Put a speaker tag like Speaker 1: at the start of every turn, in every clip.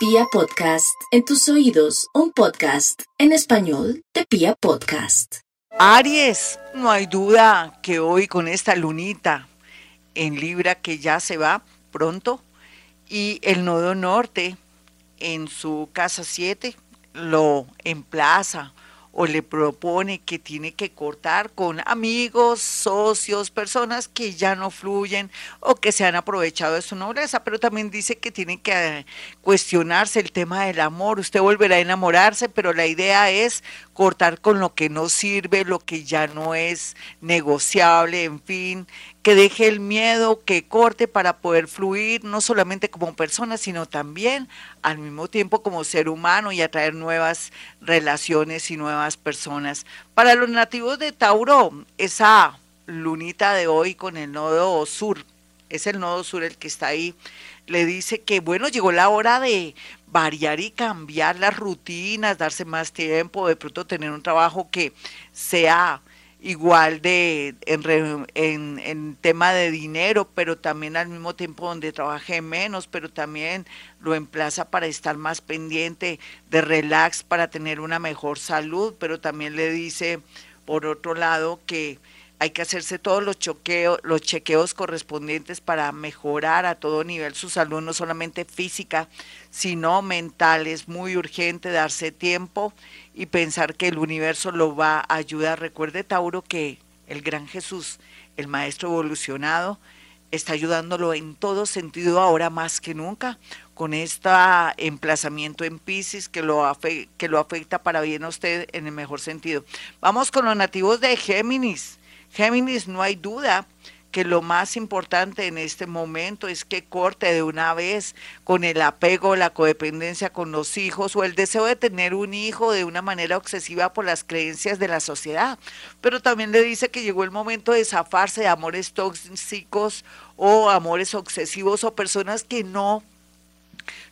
Speaker 1: Pia Podcast, en tus oídos, un podcast en español de Pia Podcast.
Speaker 2: Aries, no hay duda que hoy con esta lunita en Libra que ya se va pronto y el nodo norte en su casa 7 lo emplaza o le propone que tiene que cortar con amigos, socios, personas que ya no fluyen o que se han aprovechado de su nobleza, pero también dice que tiene que eh, cuestionarse el tema del amor. Usted volverá a enamorarse, pero la idea es cortar con lo que no sirve, lo que ya no es negociable, en fin, que deje el miedo, que corte para poder fluir, no solamente como persona, sino también al mismo tiempo como ser humano y atraer nuevas relaciones y nuevas personas. Para los nativos de Tauro, esa lunita de hoy con el nodo sur, es el nodo sur el que está ahí, le dice que bueno, llegó la hora de variar y cambiar las rutinas, darse más tiempo, de pronto tener un trabajo que sea igual de en, en, tema de dinero, pero también al mismo tiempo donde trabaje menos, pero también lo emplaza para estar más pendiente de relax, para tener una mejor salud, pero también le dice, por otro lado, que hay que hacerse todos los, chequeos correspondientes para mejorar a todo nivel su salud, no solamente física, sino mental. Es muy urgente darse tiempo y pensar que el universo lo va a ayudar. Recuerde, Tauro, que el gran Jesús, el Maestro evolucionado, está ayudándolo en todo sentido ahora más que nunca con este emplazamiento en Pisces que lo, que lo afecta para bien a usted en el mejor sentido. Vamos con los nativos de Géminis. Géminis, no hay duda que lo más importante en este momento es que corte de una vez con el apego, la codependencia con los hijos o el deseo de tener un hijo de una manera obsesiva por las creencias de la sociedad. Pero también le dice que llegó el momento de zafarse de amores tóxicos o amores obsesivos o personas que no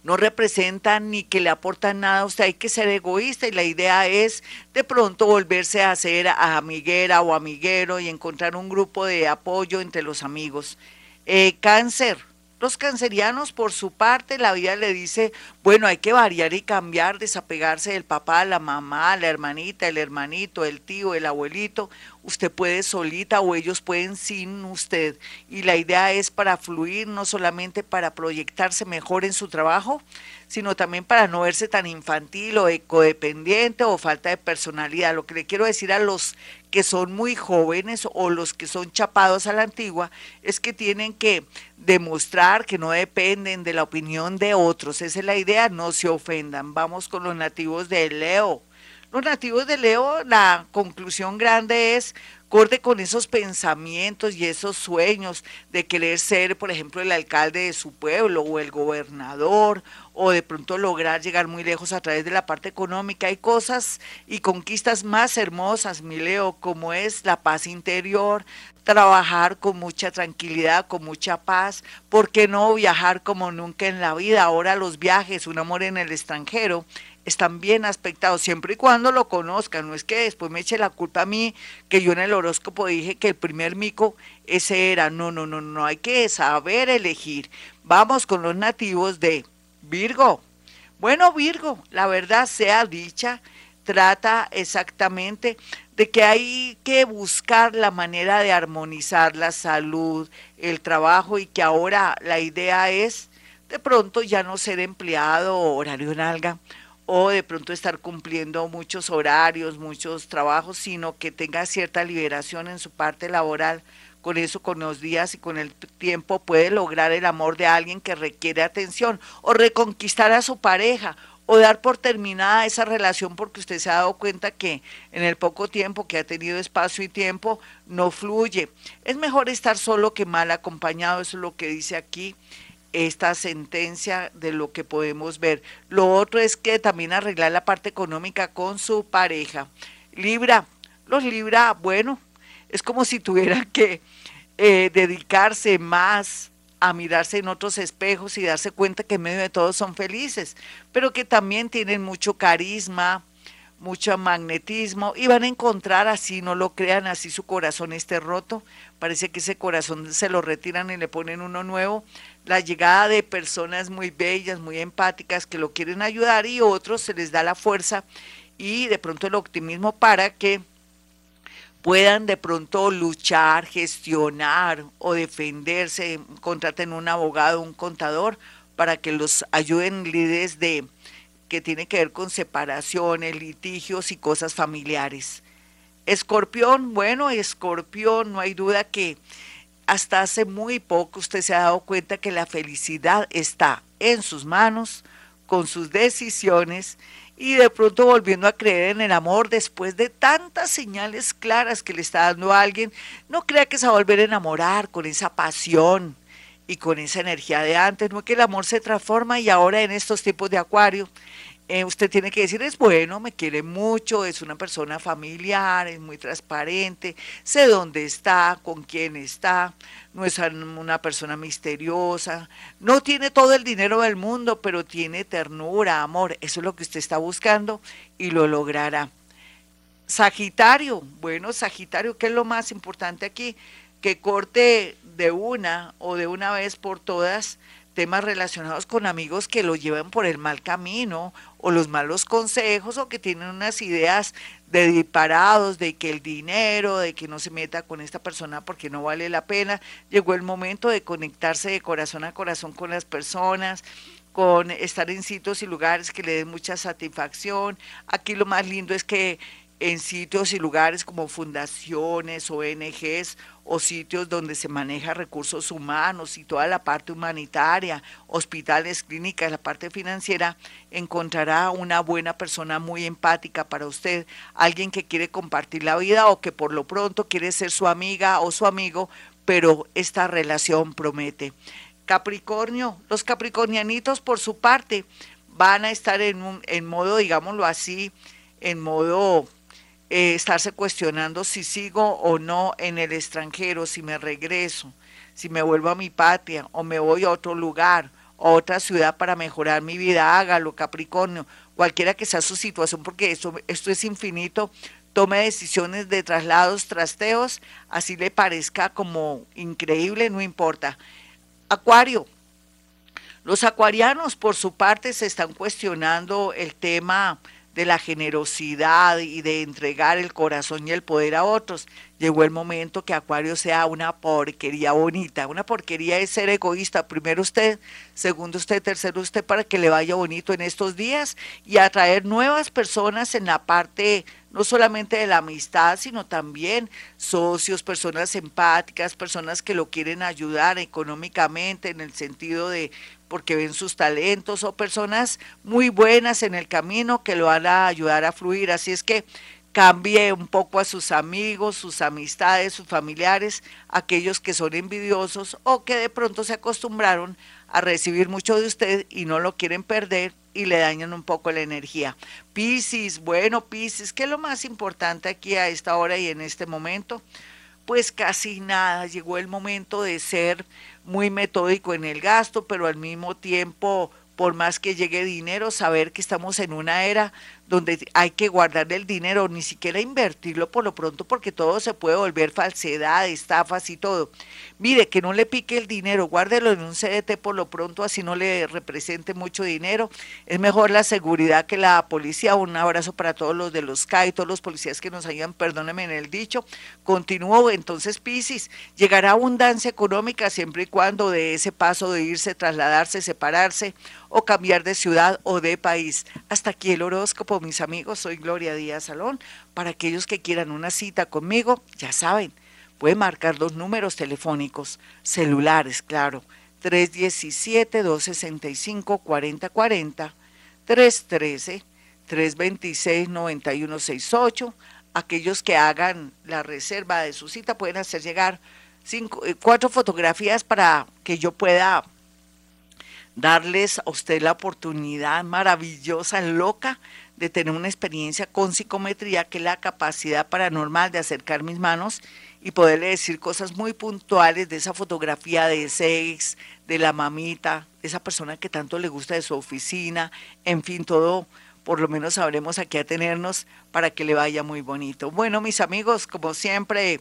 Speaker 2: no representan ni que le aportan nada, usted hay que ser egoísta y la idea es de pronto volverse a ser amiguera o amiguero y encontrar un grupo de apoyo entre los amigos. Eh, cáncer, los cancerianos, por su parte, la vida le dice, bueno, hay que variar y cambiar, desapegarse del papá, la mamá, la hermanita, el hermanito, el tío, el abuelito. Usted puede solita o ellos pueden sin usted. Y la idea es para fluir, no solamente para proyectarse mejor en su trabajo, sino también para no verse tan infantil o codependiente o falta de personalidad. Lo que le quiero decir a los que son muy jóvenes o los que son chapados a la antigua es que tienen que demostrar que no dependen de la opinión de otros. Esa es la idea, no se ofendan. Vamos con los nativos de Leo. Los nativos de Leo, la conclusión grande es corte con esos pensamientos y esos sueños de querer ser, por ejemplo, el alcalde de su pueblo o el gobernador o de pronto lograr llegar muy lejos a través de la parte económica. Hay cosas y conquistas más hermosas, mi Leo, como es la paz interior, trabajar con mucha tranquilidad, con mucha paz. ¿Por qué no viajar como nunca en la vida? Ahora los viajes, un amor en el extranjero, están bien aspectados, siempre y cuando lo conozcan. No es que después me eche la culpa a mí, que yo en el horóscopo dije que el primer mico ese era. No, no, no, no, hay que saber elegir. Vamos con los nativos de Virgo. Bueno, Virgo, la verdad sea dicha, trata exactamente de que hay que buscar la manera de armonizar la salud, el trabajo y que ahora la idea es de pronto ya no ser empleado horario nalga o de pronto estar cumpliendo muchos horarios, muchos trabajos, sino que tenga cierta liberación en su parte laboral. Con eso, con los días y con el tiempo puede lograr el amor de alguien que requiere atención o reconquistar a su pareja o dar por terminada esa relación porque usted se ha dado cuenta que en el poco tiempo que ha tenido espacio y tiempo no fluye. Es mejor estar solo que mal acompañado, eso es lo que dice aquí esta sentencia de lo que podemos ver. Lo otro es que también arreglar la parte económica con su pareja. Libra, los Libra, bueno, es como si tuviera que eh, dedicarse más a mirarse en otros espejos y darse cuenta que en medio de todo son felices, pero que también tienen mucho carisma, mucho magnetismo y van a encontrar así, no lo crean, así su corazón esté roto, parece que ese corazón se lo retiran y le ponen uno nuevo, la llegada de personas muy bellas, muy empáticas que lo quieren ayudar y otros se les da la fuerza y de pronto el optimismo para que puedan de pronto luchar, gestionar o defenderse, contraten un abogado, un contador, para que los ayuden líderes de que tiene que ver con separaciones, litigios y cosas familiares. Escorpión, bueno, escorpión, no hay duda que hasta hace muy poco usted se ha dado cuenta que la felicidad está en sus manos, con sus decisiones y de pronto volviendo a creer en el amor después de tantas señales claras que le está dando a alguien, no crea que se va a volver a enamorar con esa pasión y con esa energía de antes, no es que el amor se transforma y ahora en estos tipos de acuario eh, usted tiene que decir, es bueno, me quiere mucho, es una persona familiar, es muy transparente, sé dónde está, con quién está, no es una persona misteriosa, no tiene todo el dinero del mundo, pero tiene ternura, amor, eso es lo que usted está buscando y lo logrará. Sagitario, bueno, Sagitario, ¿qué es lo más importante aquí? Que corte de una o de una vez por todas temas relacionados con amigos que lo llevan por el mal camino o los malos consejos o que tienen unas ideas de disparados, de que el dinero, de que no se meta con esta persona porque no vale la pena. Llegó el momento de conectarse de corazón a corazón con las personas, con estar en sitios y lugares que le den mucha satisfacción. Aquí lo más lindo es que en sitios y lugares como fundaciones, ONGs o sitios donde se maneja recursos humanos y toda la parte humanitaria, hospitales, clínicas, la parte financiera, encontrará una buena persona muy empática para usted, alguien que quiere compartir la vida o que por lo pronto quiere ser su amiga o su amigo, pero esta relación promete. Capricornio, los capricornianitos por su parte van a estar en, un, en modo, digámoslo así, en modo eh, estarse cuestionando si sigo o no en el extranjero, si me regreso, si me vuelvo a mi patria o me voy a otro lugar, a otra ciudad para mejorar mi vida, hágalo, Capricornio, cualquiera que sea su situación, porque esto, esto es infinito. Tome decisiones de traslados, trasteos, así le parezca como increíble, no importa. Acuario, los acuarianos por su parte se están cuestionando el tema de la generosidad y de entregar el corazón y el poder a otros. Llegó el momento que Acuario sea una porquería bonita. Una porquería es ser egoísta. Primero usted, segundo usted, tercero usted para que le vaya bonito en estos días y atraer nuevas personas en la parte no solamente de la amistad, sino también socios, personas empáticas, personas que lo quieren ayudar económicamente en el sentido de porque ven sus talentos o personas muy buenas en el camino que lo van a ayudar a fluir. Así es que cambie un poco a sus amigos, sus amistades, sus familiares, aquellos que son envidiosos o que de pronto se acostumbraron a recibir mucho de usted y no lo quieren perder y le dañan un poco la energía. Piscis, bueno, Piscis, ¿qué es lo más importante aquí a esta hora y en este momento? Pues casi nada, llegó el momento de ser muy metódico en el gasto, pero al mismo tiempo, por más que llegue dinero, saber que estamos en una era donde hay que guardar el dinero, ni siquiera invertirlo por lo pronto, porque todo se puede volver falsedad, estafas y todo. Mire, que no le pique el dinero, guárdelo en un CDT por lo pronto, así no le represente mucho dinero. Es mejor la seguridad que la policía. Un abrazo para todos los de los CAI, todos los policías que nos ayudan, perdónenme en el dicho. Continúo, entonces, Piscis, llegará abundancia económica siempre y cuando de ese paso de irse, trasladarse, separarse o cambiar de ciudad o de país. Hasta aquí el horóscopo, mis amigos. Soy Gloria Díaz Salón. Para aquellos que quieran una cita conmigo, ya saben, pueden marcar los números telefónicos, celulares, claro, 317-265-4040, 313-326-9168. Aquellos que hagan la reserva de su cita pueden hacer llegar cinco, eh, cuatro fotografías para que yo pueda darles a usted la oportunidad maravillosa, loca, de tener una experiencia con psicometría, que es la capacidad paranormal de acercar mis manos y poderle decir cosas muy puntuales de esa fotografía de ese ex, de la mamita, de esa persona que tanto le gusta de su oficina, en fin, todo por lo menos sabremos aquí a tenernos para que le vaya muy bonito. Bueno, mis amigos, como siempre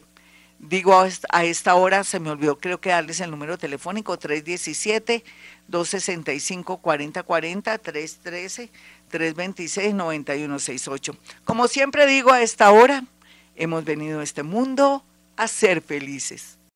Speaker 2: digo a esta hora, se me olvidó creo que darles el número telefónico 317-265-4040, 313-326-9168. Como siempre digo a esta hora, hemos venido a este mundo a ser felices.